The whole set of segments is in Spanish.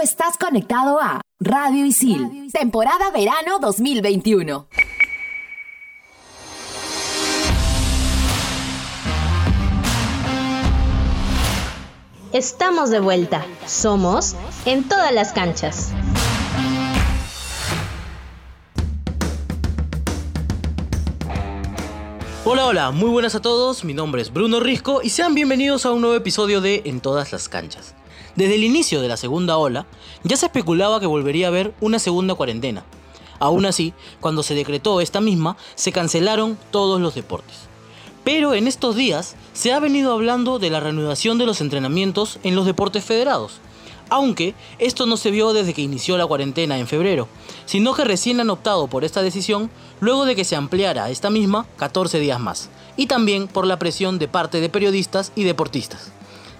estás conectado a Radio Isil, temporada verano 2021. Estamos de vuelta. Somos en todas las canchas. Hola, hola, muy buenas a todos, mi nombre es Bruno Risco y sean bienvenidos a un nuevo episodio de En todas las canchas. Desde el inicio de la segunda ola, ya se especulaba que volvería a haber una segunda cuarentena. Aún así, cuando se decretó esta misma, se cancelaron todos los deportes. Pero en estos días se ha venido hablando de la reanudación de los entrenamientos en los deportes federados. Aunque esto no se vio desde que inició la cuarentena en febrero, sino que recién han optado por esta decisión luego de que se ampliara esta misma 14 días más, y también por la presión de parte de periodistas y deportistas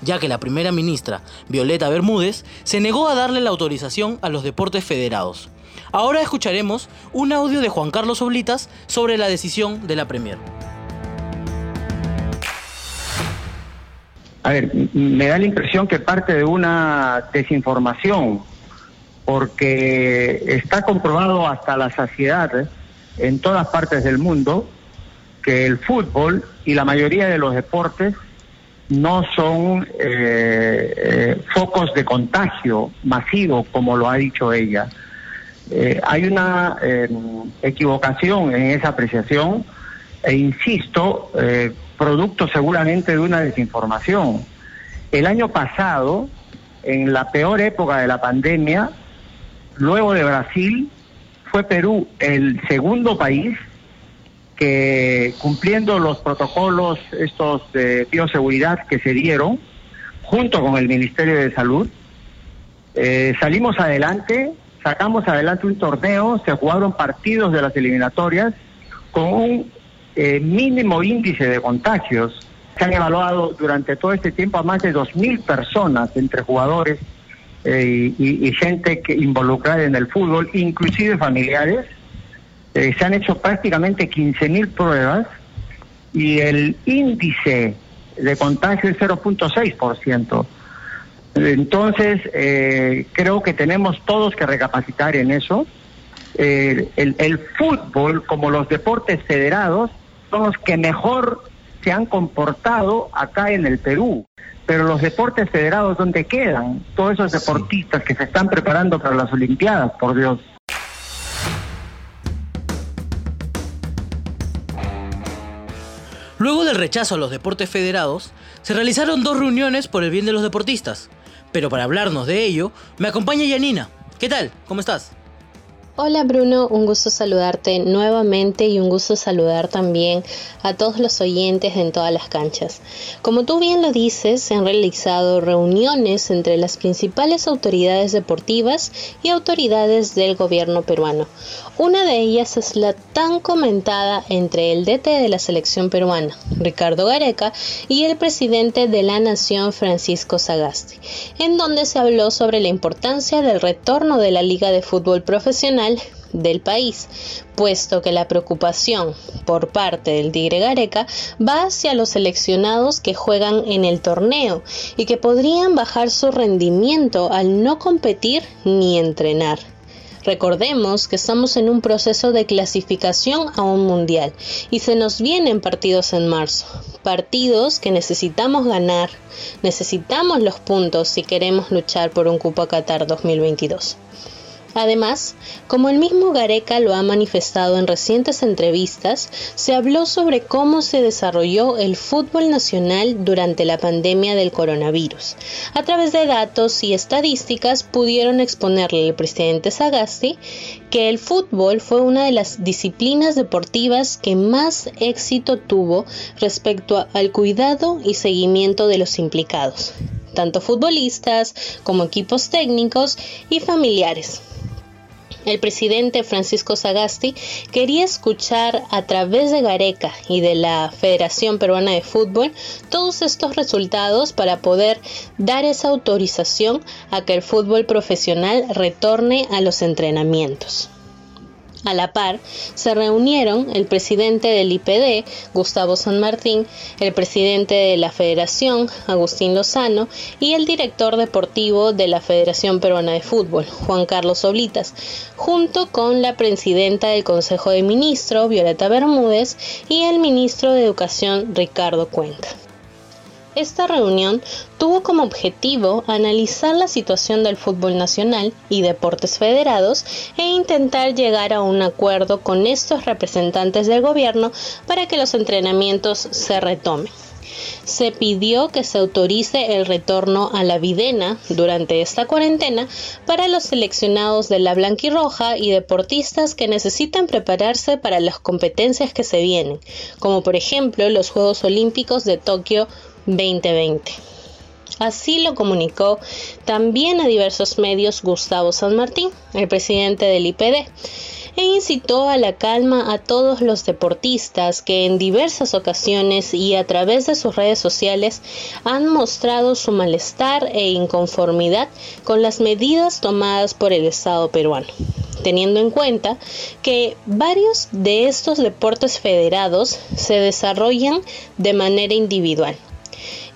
ya que la primera ministra, Violeta Bermúdez, se negó a darle la autorización a los deportes federados. Ahora escucharemos un audio de Juan Carlos Oblitas sobre la decisión de la Premier. A ver, me da la impresión que parte de una desinformación, porque está comprobado hasta la saciedad ¿eh? en todas partes del mundo que el fútbol y la mayoría de los deportes no son eh, eh, focos de contagio masivo, como lo ha dicho ella. Eh, hay una equivocación en esa apreciación e insisto, producto seguramente de una desinformación. El año pasado, en la peor época de la pandemia, luego de Brasil, fue Perú el segundo país que cumpliendo los protocolos estos de bioseguridad que se dieron, junto con el Ministerio de Salud, eh, salimos adelante, sacamos adelante un torneo, se jugaron partidos de las eliminatorias con un eh, mínimo índice de contagios. Se han evaluado durante todo este tiempo a más de 2.000 personas entre jugadores eh, y, y, gente que involucrada en el fútbol, inclusive familiares eh, se han hecho prácticamente 15.000 pruebas y el índice de contagio es 0.6%. Entonces, eh, creo que tenemos todos que recapacitar en eso. Eh, el, el, fútbol, como los deportes federados, son los que mejor se han comportado acá en el Perú. Pero los deportes federados, ¿dónde quedan? Todos esos deportistas que se están preparando para las Olimpiadas, por Dios. Luego del rechazo a los deportes federados, se realizaron dos reuniones por el bien de los deportistas. Pero para hablarnos de ello, me acompaña Yanina. ¿Qué tal? ¿Cómo estás? Hola Bruno, un gusto saludarte nuevamente y un gusto saludar también a todos los oyentes en todas las canchas. Como tú bien lo dices, se han realizado reuniones entre las principales autoridades deportivas y autoridades del gobierno peruano. Una de ellas es la tan comentada entre el DT de la selección peruana, Ricardo Gareca, y el presidente de la Nación, Francisco Sagasti, en donde se habló sobre la importancia del retorno de la Liga de Fútbol Profesional del país, puesto que la preocupación por parte del Tigre Gareca va hacia los seleccionados que juegan en el torneo y que podrían bajar su rendimiento al no competir ni entrenar. Recordemos que estamos en un proceso de clasificación a un mundial y se nos vienen partidos en marzo, partidos que necesitamos ganar, necesitamos los puntos si queremos luchar por un cupo a Qatar 2022. Además, como el mismo Gareca lo ha manifestado en recientes entrevistas, se habló sobre cómo se desarrolló el fútbol nacional durante la pandemia del coronavirus. A través de datos y estadísticas pudieron exponerle al presidente Sagasti que el fútbol fue una de las disciplinas deportivas que más éxito tuvo respecto al cuidado y seguimiento de los implicados, tanto futbolistas como equipos técnicos y familiares. El presidente Francisco Sagasti quería escuchar a través de Gareca y de la Federación Peruana de Fútbol todos estos resultados para poder dar esa autorización a que el fútbol profesional retorne a los entrenamientos. A la par, se reunieron el presidente del IPD, Gustavo San Martín, el presidente de la Federación, Agustín Lozano, y el director deportivo de la Federación Peruana de Fútbol, Juan Carlos Oblitas, junto con la presidenta del Consejo de Ministros, Violeta Bermúdez, y el ministro de Educación, Ricardo Cuenca. Esta reunión tuvo como objetivo analizar la situación del fútbol nacional y deportes federados e intentar llegar a un acuerdo con estos representantes del gobierno para que los entrenamientos se retomen. Se pidió que se autorice el retorno a la videna durante esta cuarentena para los seleccionados de la blanquirroja y deportistas que necesitan prepararse para las competencias que se vienen, como por ejemplo los Juegos Olímpicos de Tokio 2020. Así lo comunicó también a diversos medios Gustavo San Martín, el presidente del IPD, e incitó a la calma a todos los deportistas que en diversas ocasiones y a través de sus redes sociales han mostrado su malestar e inconformidad con las medidas tomadas por el Estado peruano teniendo en cuenta que varios de estos deportes federados se desarrollan de manera individual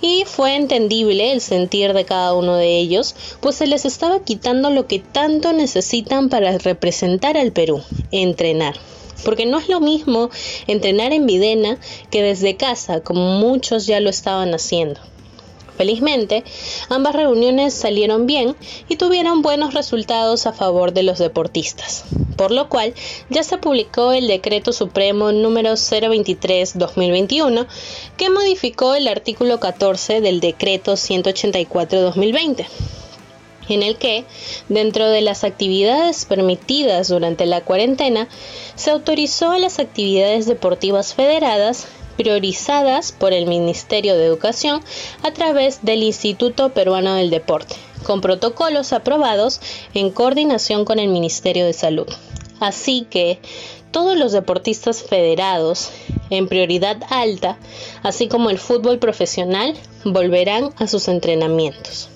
y fue entendible el sentir de cada uno de ellos, pues se les estaba quitando lo que tanto necesitan para representar al Perú, entrenar. Porque no es lo mismo entrenar en Videna que desde casa, como muchos ya lo estaban haciendo. Felizmente, ambas reuniones salieron bien y tuvieron buenos resultados a favor de los deportistas, por lo cual ya se publicó el Decreto Supremo número 023-2021 que modificó el artículo 14 del Decreto 184-2020 en el que, dentro de las actividades permitidas durante la cuarentena, se autorizó a las actividades deportivas federadas priorizadas por el Ministerio de Educación a través del Instituto Peruano del Deporte, con protocolos aprobados en coordinación con el Ministerio de Salud. Así que todos los deportistas federados en prioridad alta, así como el fútbol profesional, volverán a sus entrenamientos.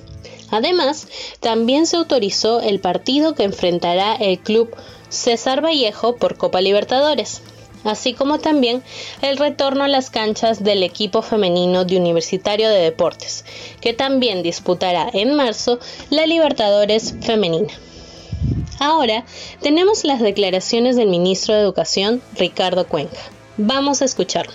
Además, también se autorizó el partido que enfrentará el club César Vallejo por Copa Libertadores, así como también el retorno a las canchas del equipo femenino de Universitario de Deportes, que también disputará en marzo la Libertadores femenina. Ahora tenemos las declaraciones del ministro de Educación, Ricardo Cuenca. Vamos a escucharlo.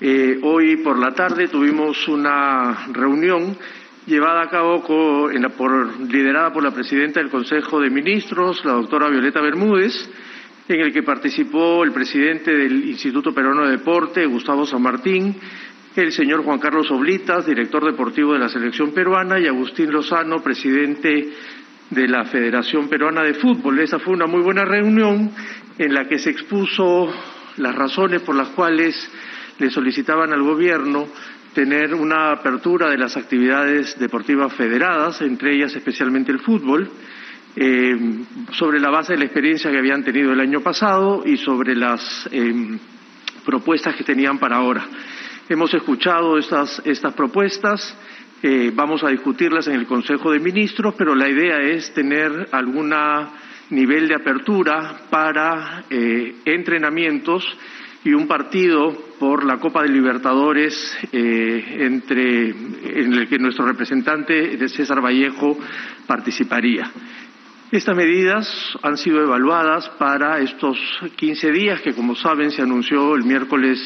Eh, hoy por la tarde tuvimos una reunión llevada a cabo por, liderada por la presidenta del Consejo de Ministros, la doctora Violeta Bermúdez, en el que participó el presidente del Instituto Peruano de Deporte, Gustavo San Martín, el señor Juan Carlos Oblitas, director deportivo de la selección peruana, y Agustín Lozano, presidente de la Federación Peruana de Fútbol. Esa fue una muy buena reunión en la que se expuso las razones por las cuales le solicitaban al gobierno tener una apertura de las actividades deportivas federadas, entre ellas especialmente el fútbol, eh, sobre la base de la experiencia que habían tenido el año pasado y sobre las em, propuestas que tenían para ahora. Hemos escuchado estas, estas propuestas, eh, vamos a discutirlas en el Consejo de Ministros, pero la idea es tener algún nivel de apertura para eh, entrenamientos y un partido por la Copa de Libertadores eh, entre, en el que nuestro representante César Vallejo participaría. Estas medidas han sido evaluadas para estos 15 días que, como saben, se anunció el miércoles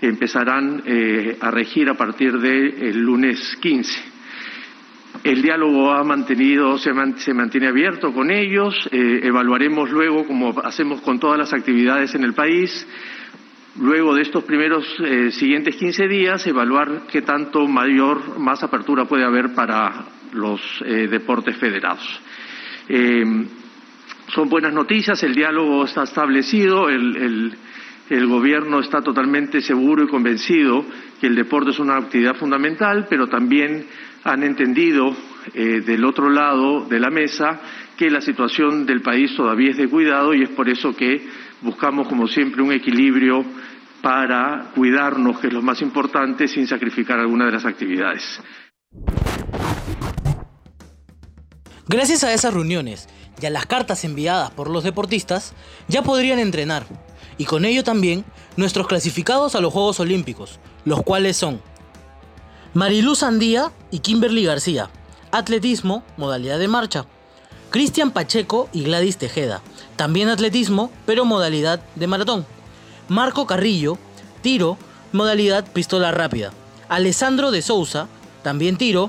empezarán eh, a regir a partir del lunes 15. El diálogo ha mantenido, se, mantiene abierto con ellos. Eh, evaluaremos luego, como hacemos con todas las actividades en el país, luego de estos primeros eh, siguientes 15 días, evaluar qué tanto mayor, más apertura puede haber para los eh, deportes federados. Eh, son buenas noticias, el diálogo está establecido, el, gobierno está totalmente seguro y convencido que el deporte es una actividad fundamental, pero también han entendido del otro lado de la mesa que la situación del país todavía es de cuidado y es por eso que buscamos, como siempre, un equilibrio para cuidarnos, que es lo más importante, sin sacrificar alguna de las actividades. Gracias a esas reuniones y a las cartas enviadas por los deportistas, ya podrían entrenar, y con ello también nuestros clasificados a los Juegos Olímpicos, los cuales son Mariluz Andía y Kimberly García, atletismo, modalidad de marcha, Cristian Pacheco y Gladys Tejeda, también atletismo, pero modalidad de maratón, Marco Carrillo, tiro, modalidad pistola rápida, Alessandro de Souza, también tiro,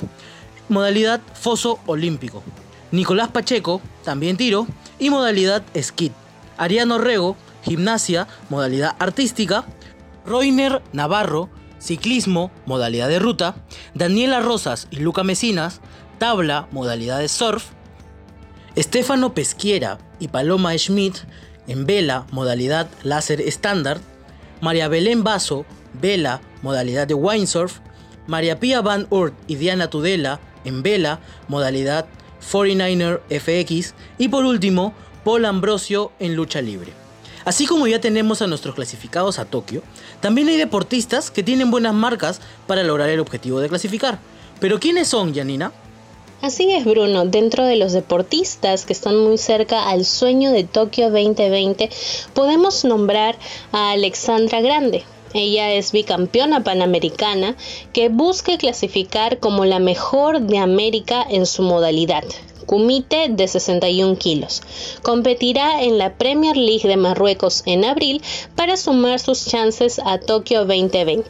modalidad foso olímpico. Nicolás Pacheco, también tiro, y modalidad skid. Ariano Rego, gimnasia, modalidad artística. Roiner Navarro, ciclismo, modalidad de ruta. Daniela Rosas y Luca Mesinas, tabla, modalidad de surf. Estefano Pesquiera y Paloma Schmidt, en vela, modalidad láser estándar. María Belén Basso, vela, modalidad de windsurf. María Pía Van Oort y Diana Tudela, en vela, modalidad 49er FX y por último, Paul Ambrosio en lucha libre. Así como ya tenemos a nuestros clasificados a Tokio, también hay deportistas que tienen buenas marcas para lograr el objetivo de clasificar. Pero ¿quiénes son, Janina? Así es, Bruno. Dentro de los deportistas que están muy cerca al sueño de Tokio 2020, podemos nombrar a Alexandra Grande, ella es bicampeona panamericana que busca clasificar como la mejor de América en su modalidad. Kumite de 61 kilos. Competirá en la Premier League de Marruecos en abril para sumar sus chances a Tokio 2020.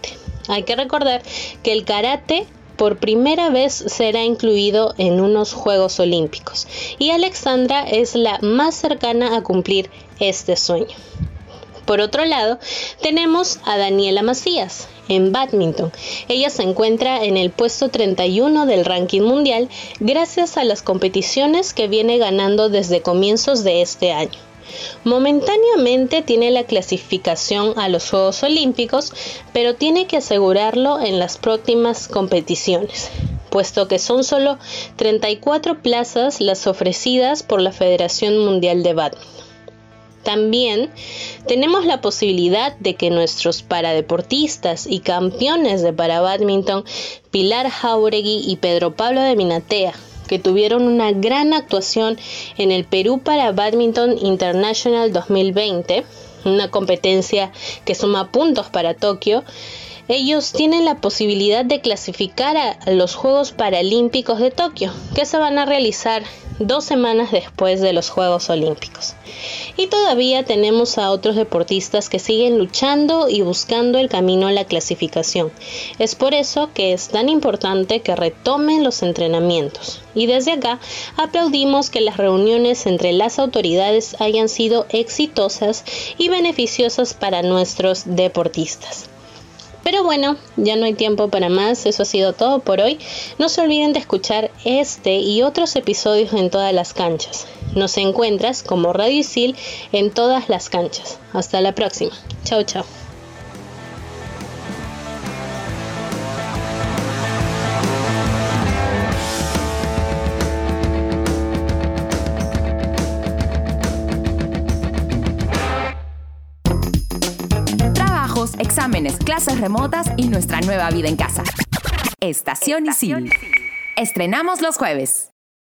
Hay que recordar que el karate por primera vez será incluido en unos Juegos Olímpicos y Alexandra es la más cercana a cumplir este sueño. Por otro lado, tenemos a Daniela Macías en badminton. Ella se encuentra en el puesto 31 del ranking mundial gracias a las competiciones que viene ganando desde comienzos de este año. Momentáneamente tiene la clasificación a los Juegos Olímpicos, pero tiene que asegurarlo en las próximas competiciones, puesto que son solo 34 plazas las ofrecidas por la Federación Mundial de Badminton. También tenemos la posibilidad de que nuestros paradeportistas y campeones de parabadminton Pilar Jauregui y Pedro Pablo de Minatea, que tuvieron una gran actuación en el Perú para Badminton International 2020, una competencia que suma puntos para Tokio, ellos tienen la posibilidad de clasificar a los Juegos Paralímpicos de Tokio, que se van a realizar dos semanas después de los Juegos Olímpicos. Y todavía tenemos a otros deportistas que siguen luchando y buscando el camino a la clasificación. Es por eso que es tan importante que retomen los entrenamientos. Y desde acá aplaudimos que las reuniones entre las autoridades hayan sido exitosas y beneficiosas para nuestros deportistas. Pero bueno, ya no hay tiempo para más, eso ha sido todo por hoy. No se olviden de escuchar este y otros episodios en todas las canchas. Nos encuentras como Radio Isil en todas las canchas. Hasta la próxima. Chao, chao. Exámenes, clases remotas y nuestra nueva vida en casa. Estación Isil. Estrenamos los jueves.